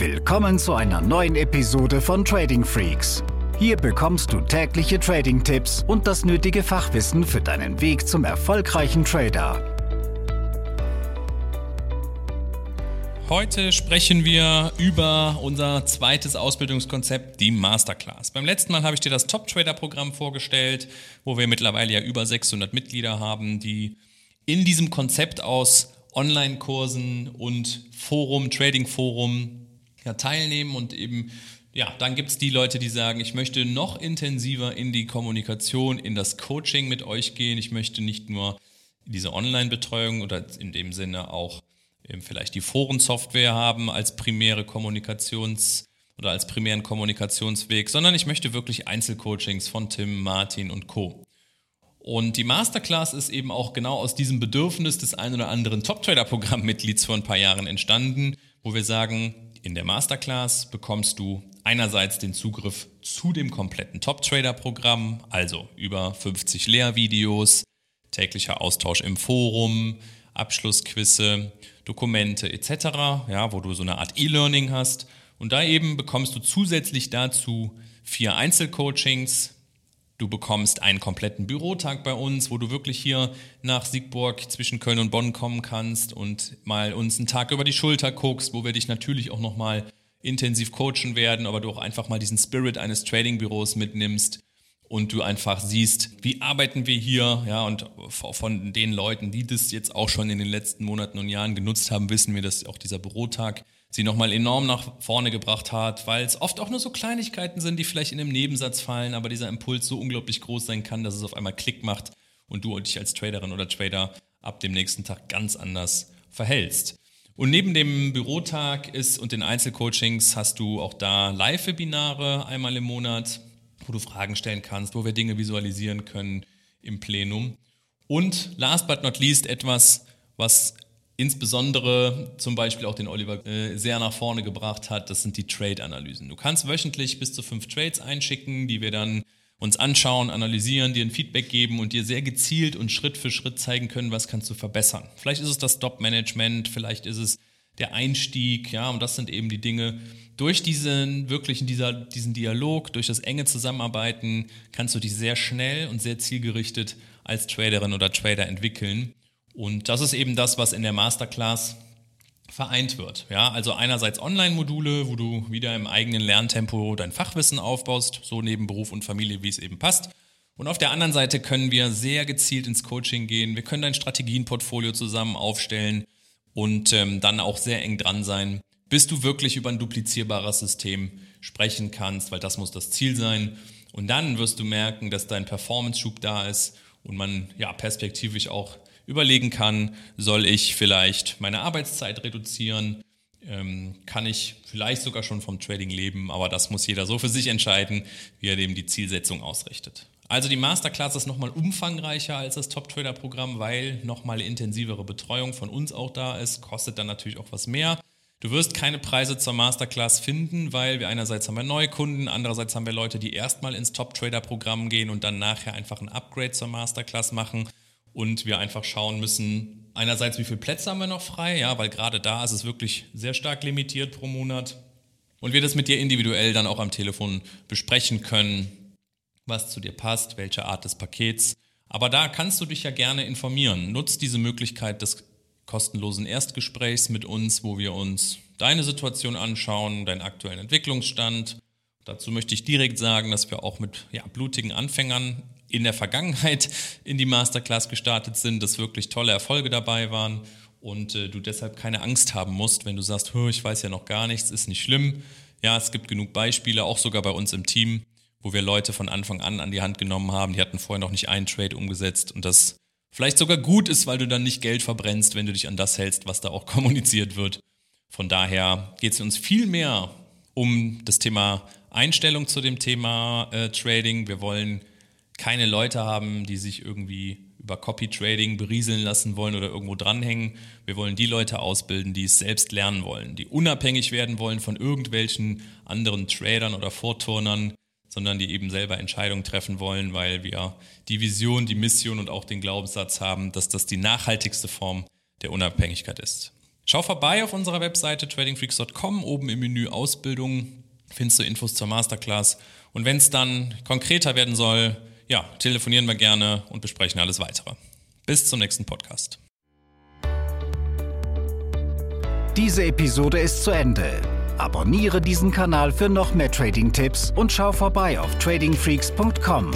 Willkommen zu einer neuen Episode von Trading Freaks. Hier bekommst du tägliche Trading-Tipps und das nötige Fachwissen für deinen Weg zum erfolgreichen Trader. Heute sprechen wir über unser zweites Ausbildungskonzept, die Masterclass. Beim letzten Mal habe ich dir das Top Trader Programm vorgestellt, wo wir mittlerweile ja über 600 Mitglieder haben, die in diesem Konzept aus Online-Kursen und Forum, Trading-Forum ja, teilnehmen und eben, ja, dann gibt es die Leute, die sagen, ich möchte noch intensiver in die Kommunikation, in das Coaching mit euch gehen. Ich möchte nicht nur diese Online-Betreuung oder in dem Sinne auch eben vielleicht die Forensoftware haben als primäre Kommunikations- oder als primären Kommunikationsweg, sondern ich möchte wirklich Einzelcoachings von Tim, Martin und Co. Und die Masterclass ist eben auch genau aus diesem Bedürfnis des ein oder anderen Top-Trader-Programm-Mitglieds vor ein paar Jahren entstanden, wo wir sagen, in der Masterclass bekommst du einerseits den Zugriff zu dem kompletten Top-Trader-Programm, also über 50 Lehrvideos, täglicher Austausch im Forum, Abschlussquizze, Dokumente etc., ja, wo du so eine Art E-Learning hast. Und da eben bekommst du zusätzlich dazu vier Einzelcoachings, Du bekommst einen kompletten Bürotag bei uns, wo du wirklich hier nach Siegburg zwischen Köln und Bonn kommen kannst und mal uns einen Tag über die Schulter guckst, wo wir dich natürlich auch nochmal intensiv coachen werden, aber du auch einfach mal diesen Spirit eines Trading-Büros mitnimmst und du einfach siehst, wie arbeiten wir hier, ja, und von den Leuten, die das jetzt auch schon in den letzten Monaten und Jahren genutzt haben, wissen wir, dass auch dieser Bürotag sie nochmal enorm nach vorne gebracht hat, weil es oft auch nur so Kleinigkeiten sind, die vielleicht in einem Nebensatz fallen, aber dieser Impuls so unglaublich groß sein kann, dass es auf einmal Klick macht und du dich als Traderin oder Trader ab dem nächsten Tag ganz anders verhältst. Und neben dem Bürotag ist und den Einzelcoachings hast du auch da Live-Webinare einmal im Monat, wo du Fragen stellen kannst, wo wir Dinge visualisieren können im Plenum. Und last but not least etwas, was insbesondere zum Beispiel auch den Oliver äh, sehr nach vorne gebracht hat, das sind die Trade-Analysen. Du kannst wöchentlich bis zu fünf Trades einschicken, die wir dann uns anschauen, analysieren, dir ein Feedback geben und dir sehr gezielt und Schritt für Schritt zeigen können, was kannst du verbessern. Vielleicht ist es das Stop-Management, vielleicht ist es der Einstieg, ja, und das sind eben die Dinge. Durch diesen wirklichen, dieser, diesen Dialog, durch das enge Zusammenarbeiten kannst du dich sehr schnell und sehr zielgerichtet als Traderin oder Trader entwickeln. Und das ist eben das, was in der Masterclass vereint wird. Ja, also einerseits Online-Module, wo du wieder im eigenen Lerntempo dein Fachwissen aufbaust, so neben Beruf und Familie, wie es eben passt. Und auf der anderen Seite können wir sehr gezielt ins Coaching gehen. Wir können dein Strategienportfolio zusammen aufstellen und ähm, dann auch sehr eng dran sein, bis du wirklich über ein duplizierbares System sprechen kannst, weil das muss das Ziel sein. Und dann wirst du merken, dass dein Performance-Schub da ist und man ja perspektivisch auch überlegen kann, soll ich vielleicht meine Arbeitszeit reduzieren, ähm, kann ich vielleicht sogar schon vom Trading leben, aber das muss jeder so für sich entscheiden, wie er dem die Zielsetzung ausrichtet. Also die Masterclass ist nochmal umfangreicher als das Top-Trader-Programm, weil nochmal intensivere Betreuung von uns auch da ist, kostet dann natürlich auch was mehr. Du wirst keine Preise zur Masterclass finden, weil wir einerseits haben wir neue Kunden, andererseits haben wir Leute, die erstmal ins Top-Trader-Programm gehen und dann nachher einfach ein Upgrade zur Masterclass machen und wir einfach schauen müssen, einerseits, wie viele Plätze haben wir noch frei, ja, weil gerade da ist es wirklich sehr stark limitiert pro Monat und wir das mit dir individuell dann auch am Telefon besprechen können, was zu dir passt, welche Art des Pakets. Aber da kannst du dich ja gerne informieren. Nutz diese Möglichkeit des kostenlosen Erstgesprächs mit uns, wo wir uns deine Situation anschauen, deinen aktuellen Entwicklungsstand. Dazu möchte ich direkt sagen, dass wir auch mit ja, blutigen Anfängern in der Vergangenheit in die Masterclass gestartet sind, dass wirklich tolle Erfolge dabei waren und äh, du deshalb keine Angst haben musst, wenn du sagst, ich weiß ja noch gar nichts, ist nicht schlimm. Ja, es gibt genug Beispiele, auch sogar bei uns im Team, wo wir Leute von Anfang an an die Hand genommen haben, die hatten vorher noch nicht einen Trade umgesetzt und das vielleicht sogar gut ist, weil du dann nicht Geld verbrennst, wenn du dich an das hältst, was da auch kommuniziert wird. Von daher geht es uns viel mehr um das Thema Einstellung zu dem Thema äh, Trading. Wir wollen keine Leute haben, die sich irgendwie über Copy Trading berieseln lassen wollen oder irgendwo dranhängen. Wir wollen die Leute ausbilden, die es selbst lernen wollen, die unabhängig werden wollen von irgendwelchen anderen Tradern oder Vorturnern, sondern die eben selber Entscheidungen treffen wollen, weil wir die Vision, die Mission und auch den Glaubenssatz haben, dass das die nachhaltigste Form der Unabhängigkeit ist. Schau vorbei auf unserer Webseite tradingfreaks.com. Oben im Menü Ausbildung findest du Infos zur Masterclass. Und wenn es dann konkreter werden soll, ja, telefonieren wir gerne und besprechen alles weitere. Bis zum nächsten Podcast. Diese Episode ist zu Ende. Abonniere diesen Kanal für noch mehr Trading-Tipps und schau vorbei auf tradingfreaks.com.